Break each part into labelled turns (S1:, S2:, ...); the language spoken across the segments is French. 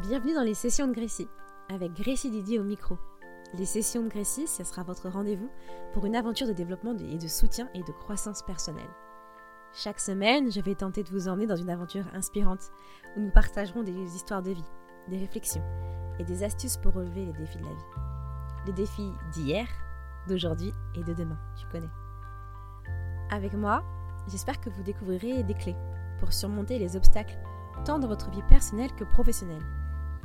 S1: Bienvenue dans les sessions de Grécie, avec Grécie Didier au micro. Les sessions de Grécie, ce sera votre rendez-vous pour une aventure de développement et de soutien et de croissance personnelle. Chaque semaine, je vais tenter de vous emmener dans une aventure inspirante où nous partagerons des histoires de vie, des réflexions et des astuces pour relever les défis de la vie. Les défis d'hier, d'aujourd'hui et de demain, tu connais. Avec moi, j'espère que vous découvrirez des clés pour surmonter les obstacles tant dans votre vie personnelle que professionnelle,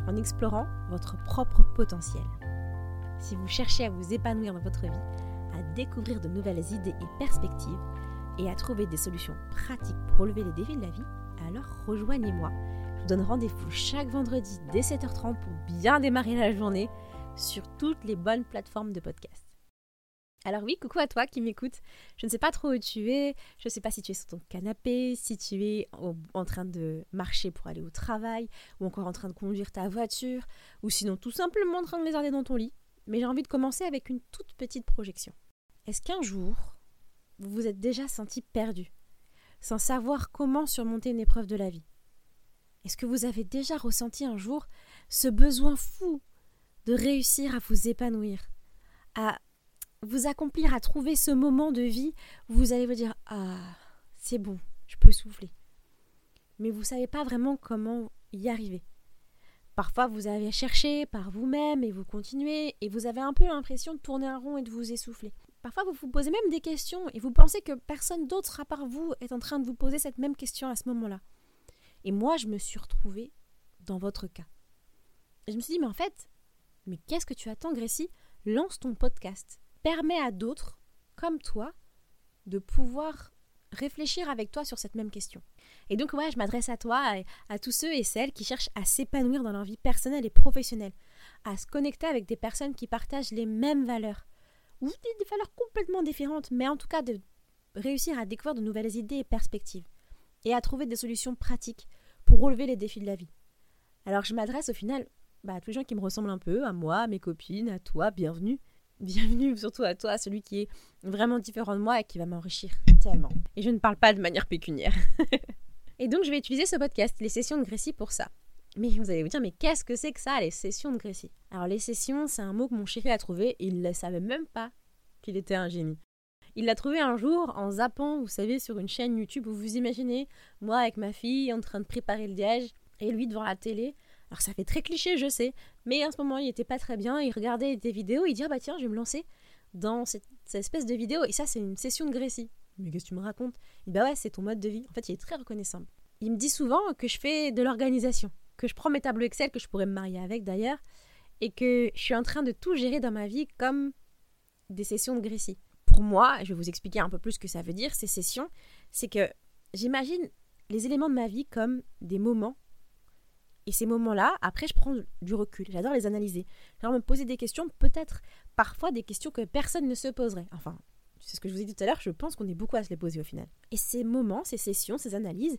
S1: en explorant votre propre potentiel. Si vous cherchez à vous épanouir dans votre vie, à découvrir de nouvelles idées et perspectives, et à trouver des solutions pratiques pour relever les défis de la vie, alors rejoignez-moi. Je vous donne rendez-vous chaque vendredi dès 7h30 pour bien démarrer la journée sur toutes les bonnes plateformes de podcast. Alors oui, coucou à toi qui m'écoutes. Je ne sais pas trop où tu es, je ne sais pas si tu es sur ton canapé, si tu es en train de marcher pour aller au travail, ou encore en train de conduire ta voiture, ou sinon tout simplement en train de lézarder dans ton lit. Mais j'ai envie de commencer avec une toute petite projection. Est-ce qu'un jour, vous vous êtes déjà senti perdu, sans savoir comment surmonter une épreuve de la vie? Est-ce que vous avez déjà ressenti un jour ce besoin fou de réussir à vous épanouir, vous accomplir à trouver ce moment de vie où vous allez vous dire Ah, c'est bon, je peux souffler. Mais vous ne savez pas vraiment comment y arriver. Parfois, vous avez cherché par vous-même et vous continuez et vous avez un peu l'impression de tourner un rond et de vous essouffler. Parfois, vous vous posez même des questions et vous pensez que personne d'autre à part vous est en train de vous poser cette même question à ce moment-là. Et moi, je me suis retrouvée dans votre cas. Je me suis dit, mais en fait, mais qu'est-ce que tu attends, Grécie Lance ton podcast permet à d'autres, comme toi, de pouvoir réfléchir avec toi sur cette même question. Et donc, ouais, je m'adresse à toi, et à tous ceux et celles qui cherchent à s'épanouir dans leur vie personnelle et professionnelle, à se connecter avec des personnes qui partagent les mêmes valeurs, ou des, valeurs complètement différentes, mais en tout cas de réussir à découvrir de nouvelles idées et perspectives, et à trouver des solutions pratiques pour relever les défis de la vie. Alors, je m'adresse au final bah, à tous les gens qui me ressemblent un peu, à moi, à mes copines, à toi, bienvenue bienvenue surtout à toi, celui qui est vraiment différent de moi et qui va m'enrichir tellement. Et je ne parle pas de manière pécuniaire. et donc je vais utiliser ce podcast, les sessions de Grécie, pour ça. Mais vous allez vous dire, mais qu'est-ce que c'est que ça, les sessions de Grécie Alors les sessions, c'est un mot que mon chéri a trouvé et il ne savait même pas qu'il était un génie. Il l'a trouvé un jour en zappant, vous savez, sur une chaîne YouTube où vous imaginez, moi avec ma fille en train de préparer le diège et lui devant la télé alors ça fait très cliché, je sais, mais à ce moment il était pas très bien, il regardait des vidéos, il dit ah bah tiens je vais me lancer dans cette, espèce de vidéo et ça c'est une session de Grécie. Mais qu'est-ce que tu me racontes? Il dit bah ouais c'est ton mode de vie. En fait il est très reconnaissant. Il me dit souvent que je fais de l'organisation, que je prends mes tableaux Excel que je pourrais me marier avec d'ailleurs et que je suis en train de tout gérer dans ma vie comme des sessions de Grécie. Pour moi, je vais vous expliquer un peu plus ce que ça veut dire ces sessions, c'est que j'imagine les éléments de ma vie comme des moments et ces moments-là, après, je prends du recul. J'adore les analyser. J'adore me poser des questions, peut-être parfois des questions que personne ne se poserait. Enfin, c'est ce que je vous ai dit tout à l'heure, je pense qu'on est beaucoup à se les poser au final. Et ces moments, ces sessions, ces analyses,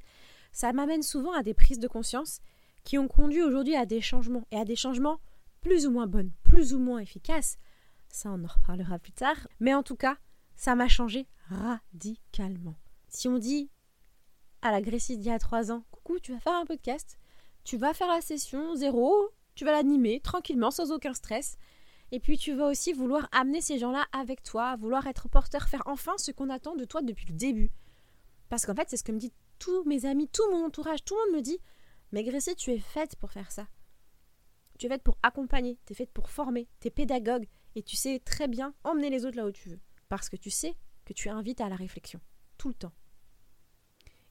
S1: ça m'amène souvent à des prises de conscience qui ont conduit aujourd'hui à des changements. Et à des changements plus ou moins bonnes, plus ou moins efficaces. Ça, on en reparlera plus tard. Mais en tout cas, ça m'a changé radicalement. Si on dit à la Grécie d'il y a trois ans, coucou, tu vas faire un podcast? Tu vas faire la session zéro, tu vas l'animer tranquillement, sans aucun stress. Et puis tu vas aussi vouloir amener ces gens-là avec toi, vouloir être porteur, faire enfin ce qu'on attend de toi depuis le début. Parce qu'en fait, c'est ce que me disent tous mes amis, tout mon entourage, tout le monde me dit Mais Grécie, tu es faite pour faire ça. Tu es faite pour accompagner, tu es faite pour former, tu es pédagogue et tu sais très bien emmener les autres là où tu veux. Parce que tu sais que tu invites à la réflexion, tout le temps.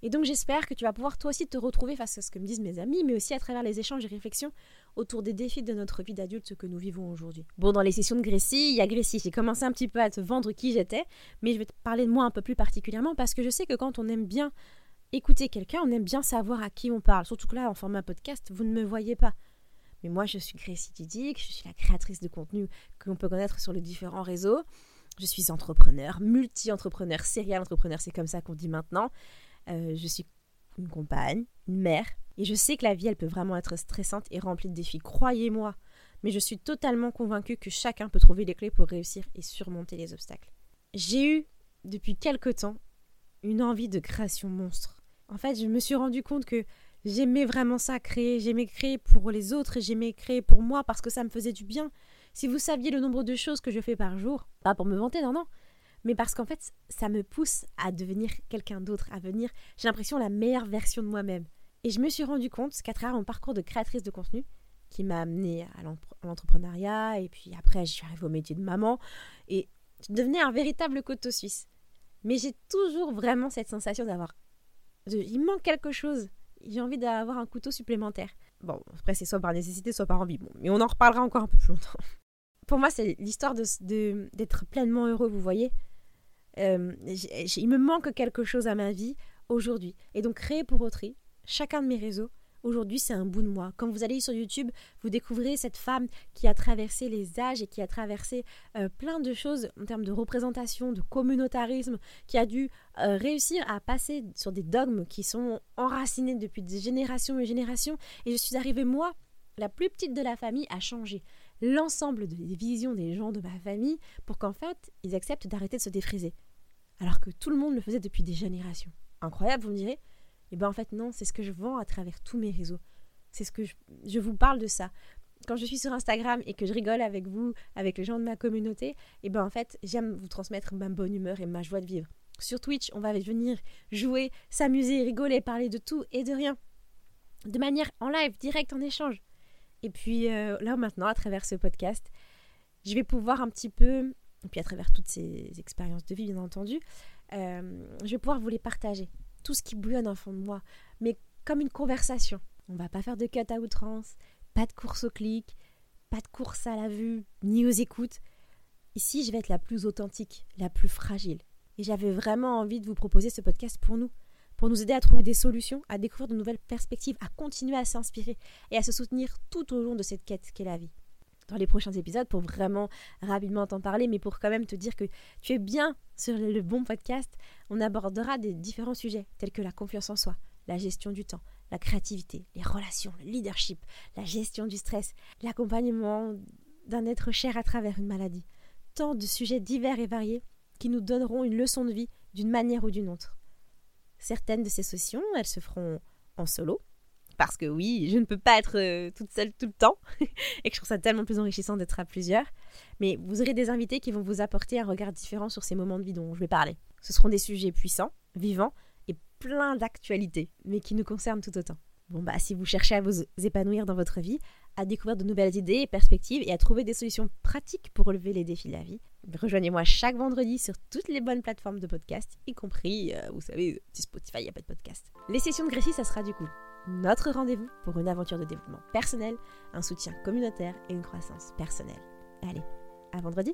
S1: Et donc j'espère que tu vas pouvoir toi aussi te retrouver face à ce que me disent mes amis, mais aussi à travers les échanges et réflexions autour des défis de notre vie d'adulte que nous vivons aujourd'hui. Bon, dans les sessions de Grécie, il y a Grécie. J'ai commencé un petit peu à te vendre qui j'étais, mais je vais te parler de moi un peu plus particulièrement parce que je sais que quand on aime bien écouter quelqu'un, on aime bien savoir à qui on parle. Surtout que là, en format podcast, vous ne me voyez pas. Mais moi, je suis Grécie Didic, je suis la créatrice de contenu que l'on peut connaître sur les différents réseaux. Je suis entrepreneur, multi-entrepreneur, serial entrepreneur, c'est comme ça qu'on dit maintenant. Euh, je suis une compagne, une mère, et je sais que la vie, elle peut vraiment être stressante et remplie de défis. Croyez-moi, mais je suis totalement convaincue que chacun peut trouver les clés pour réussir et surmonter les obstacles. J'ai eu, depuis quelque temps, une envie de création monstre. En fait, je me suis rendu compte que J'aimais vraiment ça, créer. J'aimais créer pour les autres et j'aimais créer pour moi parce que ça me faisait du bien. Si vous saviez le nombre de choses que je fais par jour, pas pour me vanter, non, non, mais parce qu'en fait, ça me pousse à devenir quelqu'un d'autre, à venir, j'ai l'impression, la meilleure version de moi-même. Et je me suis rendu compte qu'à travers mon parcours de créatrice de contenu, qui m'a amené à l'entrepreneuriat, et puis après, je suis arrivée au métier de maman, et je devenais un véritable couteau suisse. Mais j'ai toujours vraiment cette sensation d'avoir. il manque quelque chose. J'ai envie d'avoir un couteau supplémentaire. Bon, après, c'est soit par nécessité, soit par envie. Mais on en reparlera encore un peu plus longtemps. Pour moi, c'est l'histoire d'être de, pleinement heureux, vous voyez. Euh, il me manque quelque chose à ma vie aujourd'hui. Et donc, créer pour autrui, chacun de mes réseaux, Aujourd'hui, c'est un bout de moi. Quand vous allez sur YouTube, vous découvrez cette femme qui a traversé les âges et qui a traversé euh, plein de choses en termes de représentation, de communautarisme, qui a dû euh, réussir à passer sur des dogmes qui sont enracinés depuis des générations et générations. Et je suis arrivée, moi, la plus petite de la famille, à changer l'ensemble des visions des gens de ma famille pour qu'en fait, ils acceptent d'arrêter de se défriser. Alors que tout le monde le faisait depuis des générations. Incroyable, vous me direz et bien en fait non, c'est ce que je vends à travers tous mes réseaux. C'est ce que je, vous parle de ça. Quand je suis sur Instagram et que je rigole avec vous, avec les gens de ma communauté, et ben en fait, j'aime vous transmettre ma bonne humeur et ma joie de vivre. Sur Twitch, on va venir jouer, s'amuser, rigoler, parler de tout et de rien. De manière en live, direct, en échange. Et puis euh, là maintenant, à travers ce podcast, je vais pouvoir un petit peu, et puis à travers toutes ces expériences de vie bien entendu, euh, je vais pouvoir vous les partager tout ce qui bouillonne en fond de moi, mais comme une conversation. On va pas faire de cut à outrance, pas de course au clic, pas de course à la vue, ni aux écoutes. Ici, je vais être la plus authentique, la plus fragile. Et j'avais vraiment envie de vous proposer ce podcast pour nous, pour nous aider à trouver des solutions, à découvrir de nouvelles perspectives, à continuer à s'inspirer et à se soutenir tout au long de cette quête qu'est la vie dans les prochains épisodes pour vraiment rapidement t'en parler, mais pour quand même te dire que tu es bien sur le bon podcast. On abordera des différents sujets tels que la confiance en soi, la gestion du temps, la créativité, les relations, le leadership, la gestion du stress, l'accompagnement d'un être cher à travers une maladie. Tant de sujets divers et variés qui nous donneront une leçon de vie d'une manière ou d'une autre. Certaines de ces sessions, elles se feront en solo, parce que oui, je ne peux pas être euh, toute seule tout le temps et que je trouve ça tellement plus enrichissant d'être à plusieurs. Mais vous aurez des invités qui vont vous apporter un regard différent sur ces moments de vie dont je vais parler. Ce seront des sujets puissants, vivants et plein d'actualités, mais qui nous concernent tout autant. Bon bah si vous cherchez à vous épanouir dans votre vie, à découvrir de nouvelles idées et perspectives et à trouver des solutions pratiques pour relever les défis de la vie, rejoignez-moi chaque vendredi sur toutes les bonnes plateformes de podcast, y compris, euh, vous savez, Spotify, il n'y a pas de podcast. Les sessions de Grécie, ça sera du coup notre rendez-vous pour une aventure de développement personnel, un soutien communautaire et une croissance personnelle. Allez, à vendredi